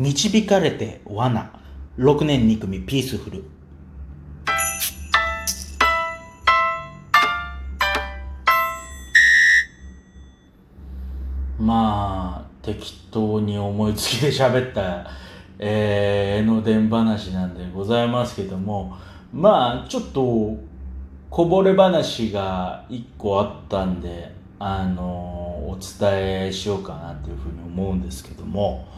導かれて罠。6年2組ピースフル。まあ適当に思いつきで喋ったえー、江ノ電話なんでございますけども。まあちょっとこぼれ話が1個あったんであのお伝えしようかなっていうふうに思うんですけども。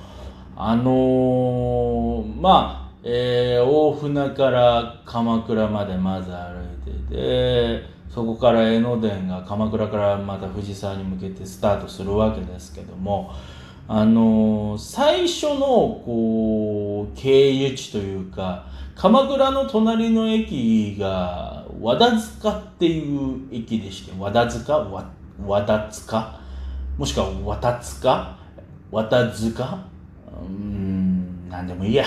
あのー、まあ、えー、大船から鎌倉までまず歩いてでそこから江ノ電が鎌倉からまた藤沢に向けてスタートするわけですけどもあのー、最初のこう経由地というか鎌倉の隣の駅が和田塚っていう駅でして和田塚？和和田塚？もしくは和田塚？和田塚？うん何でもいいや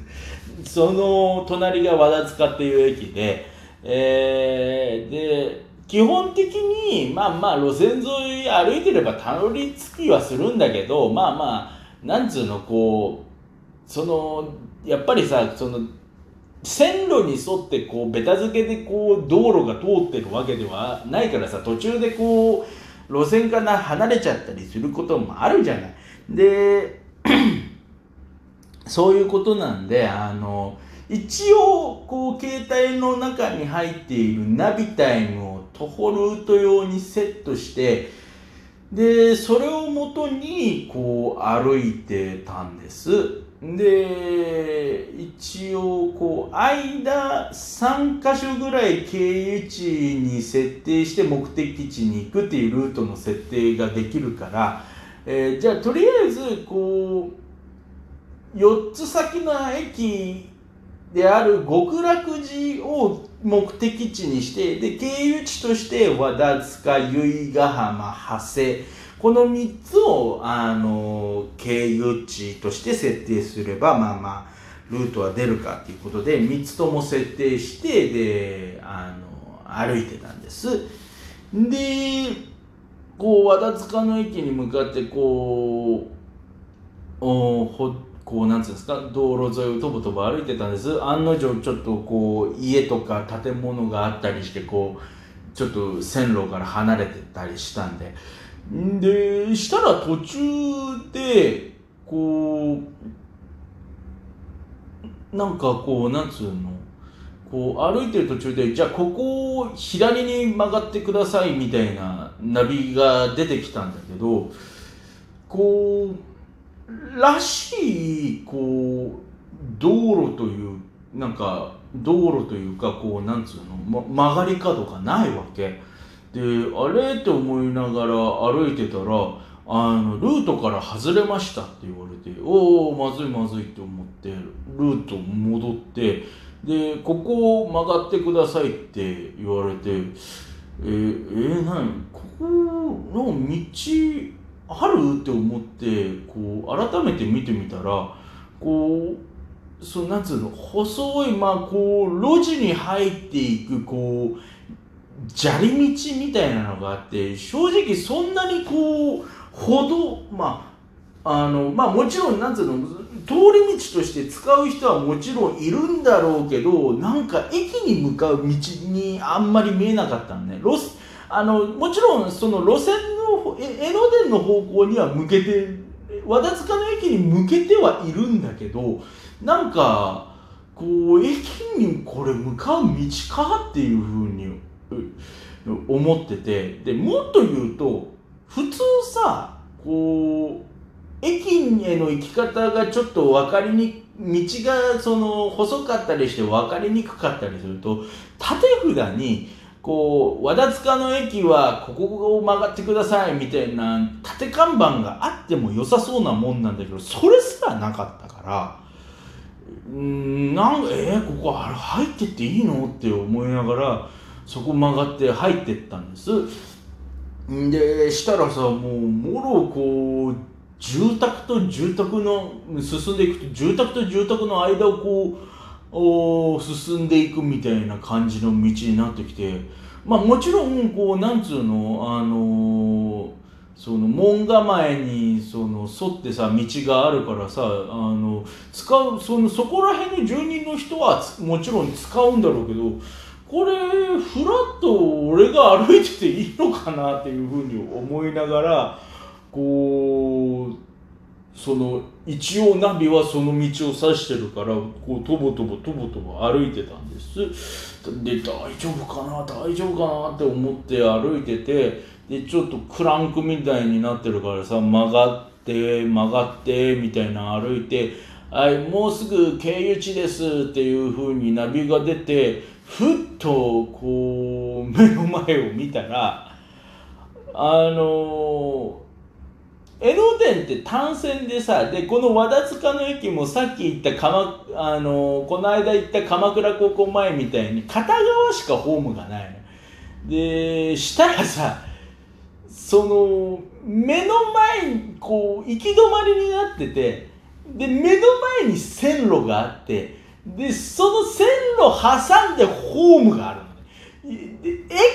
その隣が和田塚っていう駅で、えー、で基本的にまあまあ路線沿い歩いてればたどり着きはするんだけどまあまあなんつうのこうそのやっぱりさその線路に沿ってこうベタ付けでこう道路が通ってるわけではないからさ途中でこう路線から離れちゃったりすることもあるじゃない。でそういうことなんであの一応こう携帯の中に入っているナビタイムを徒歩ルート用にセットしてでそれをもとにこう歩いてたんです。で一応こう間3箇所ぐらい経由地に設定して目的地に行くっていうルートの設定ができるから、えー、じゃあとりあえずこう4つ先の駅である極楽寺を目的地にしてで経由地として和田塚由比ヶ浜長谷。この3つをあの経由地として設定すればまあまあルートは出るかということで3つとも設定してであの歩いてたんです。でこう和田塚の駅に向かってこうおほこうなんつうんですか道路沿いをとぼとぼ歩いてたんです。案の定ちょっとこう家とか建物があったりしてこうちょっと線路から離れてたりしたんで。んでしたら途中でこうなんかこうなんつうの？こう歩いてる途中でじゃあここを左に曲がってくださいみたいなナビが出てきたんだけどこうらしいこう道路というなんか道路というかこうなんつうの、ま、曲がり角がないわけ。であれって思いながら歩いてたらあのルートから外れましたって言われておおまずいまずいって思ってルート戻ってでここを曲がってくださいって言われてえー、えー、何？ここの道ある？って思ってこう改めて見てみたらこうそうなんつうの細いまあこう路地に入っていくこう砂利道みたいなのがあって正直そんなにこう歩道まああのまあもちろんなんつうの通り道として使う人はもちろんいるんだろうけどなんか駅に向かう道にあんまり見えなかったのね。ロスあのもちろんその路線の江ノの方向には向けて和田塚の駅に向けてはいるんだけどなんかこう駅にこれ向かう道かっていうふうに思っててでもっと言うと普通さこう駅への行き方がちょっと分かりに道がその細かったりして分かりにくかったりすると縦札にこう和田塚の駅はここを曲がってくださいみたいな縦看板があっても良さそうなもんなんだけどそれすらなかったからうんなんえー、ここあれ入ってっていいのって思いながらそこ曲がって入ってったんです。でしたらさもうもろこう住宅と住宅の進んでいくと住宅と住宅の間をこうお進んでいくみたいな感じの道になってきてまあもちろんこうなんつうのあのその門構えにその沿ってさ道があるからさあの使うそのそこら辺の住人の人はもちろん使うんだろうけどこれふらっと俺が歩いてていいのかなっていうふうに思いながらこうその一応ナビはその道を指してるからこうとぼとぼとぼとぼ歩いてたんです。で大丈夫かな？大丈夫かな？って思って歩いててでちょっとクランクみたいになってるからさ曲がって曲がってみたいな歩いて「はいもうすぐ経由地です」っていうふうにナビが出てふっとこう目の前を見たらあの江ノ電って単線でさでこの和田塚の駅もさっき言った鎌あのこの間行った鎌倉高校前みたいに片側しかホームがないの。でしたらさその目の前にこう行き止まりになっててで目の前に線路があってでその線路挟んでホームがあるの。ねで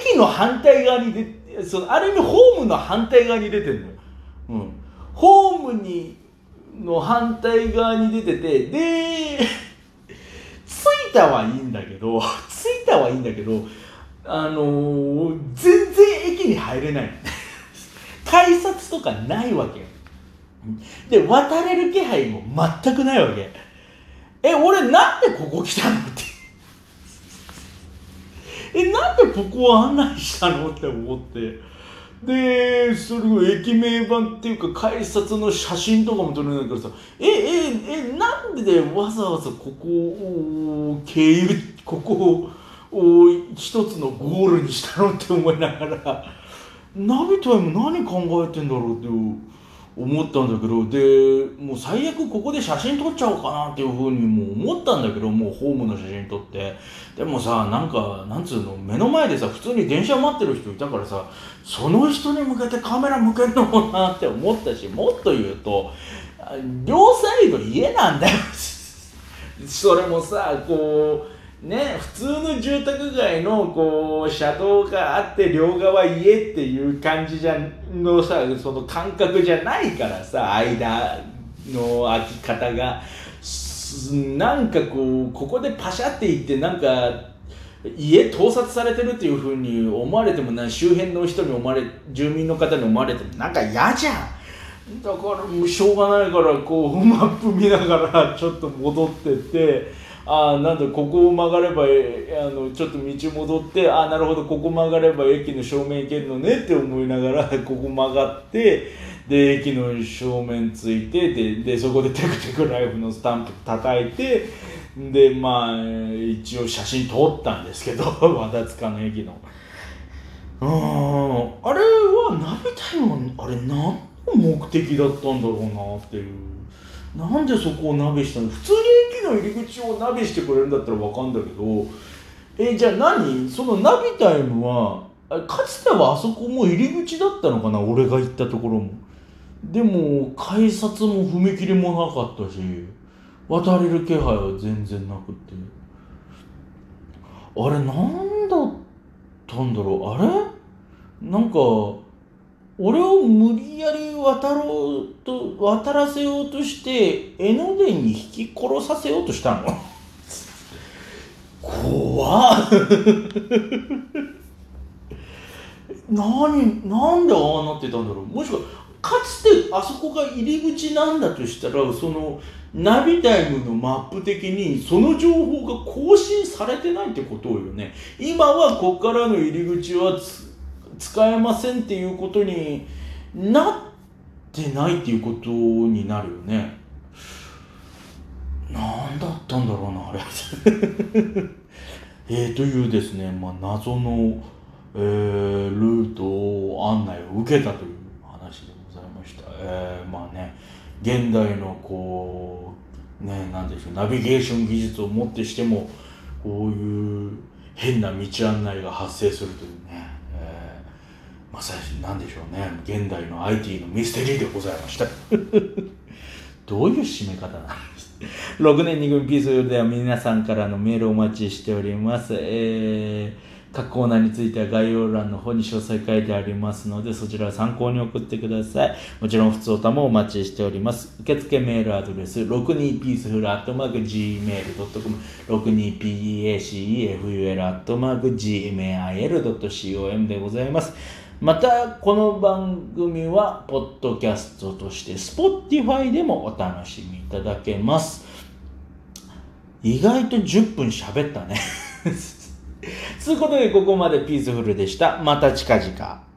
駅の反対側にでそのある意味ホームの反対側に出てるのよ、うん、ホームにの反対側に出ててで着いたはいいんだけど 着いたはいいんだけどあのー、全然駅に入れない。改札とかないわけで渡れる気配も全くないわけ。え俺なんでここ来たのって。えなんでここを案内したのって思って。でそれを駅名板っていうか改札の写真とかも撮れないからさえええなんででわざわざここを経由ここを一つのゴールにしたのって思いながら。ナビタイム何考えてんだろうって思ったんだけどでもう最悪ここで写真撮っちゃおうかなっていうふうにも思ったんだけどもうホームの写真撮って。でもさなんかなんつうの目の前でさ普通に電車待ってる人いたからさその人に向けてカメラ向けんのもなって思ったしもっと言うと両サイド家なんだよ。それもさこうね、普通の住宅街のこう車道があって両側家っていう感じじゃのさその感覚じゃないからさ間の空き方がなんかこうここでパシャっていってなんか家盗撮されてるっていうふうに思われてもな周辺の人に思われ住民の方に思われてもなんか嫌じゃんだからもうしょうがないからこうマップ見ながらちょっと戻ってって。ああなんだここを曲がればあのちょっと道戻ってああなるほどここ曲がれば駅の正面行けるのねって思いながら ここ曲がってで駅の正面ついてででそこで テクテクライフのスタンプ叩いてでまあ一応写真撮ったんですけど 和田塚の駅の。うんあれはナビタイムあれ何の目的だったんだろうなっていう。なんでそこをナビしたの？普通にの入り口をナビしてくれるんだったら分かんだけどえじゃあ何？そのナビタイムはかつてはあそこも入り口だったのかな？俺が行ったところも。でも改札も踏切もなかったし渡れる気配は全然なくて。あれ何だったんだろう？あれ？なんか俺を無理やり渡ろうと渡らせようとして江ノ電に引き殺させようとしたの？怖っ。何なんでああなってたんだろう？もしくはかつてあそこが入り口なんだとしたらそのナビタイムのマップ的にその情報が更新されてないってことよね。今はここからの入り口は使えませんっていうことになってないっていうことになるよね。何だったんだろうなあれ。えー、というですね、まあ、謎の、えー、ルートを案内を受けたという話でございました、えー、まあね現代のこうねなんでしょうナビゲーション技術をもってしてもこういう変な道案内が発生するというまさし何でしょうね現代の IT のミステリーでございました どういう締め方なんです6年2組ピースでは皆さんからのメールをお待ちしております、えー各コーナーについては概要欄の方に詳細書いてありますので、そちらを参考に送ってください。もちろん、普通歌もお待ちしております。受付メールアドレス、62peaceful.gmail.com、62paceful.gmail.com でございます。また、この番組は、ポッドキャストとして、Spotify でもお楽しみいただけます。意外と10分喋ったね。つうことで、ここまでピースフルでした。また近々。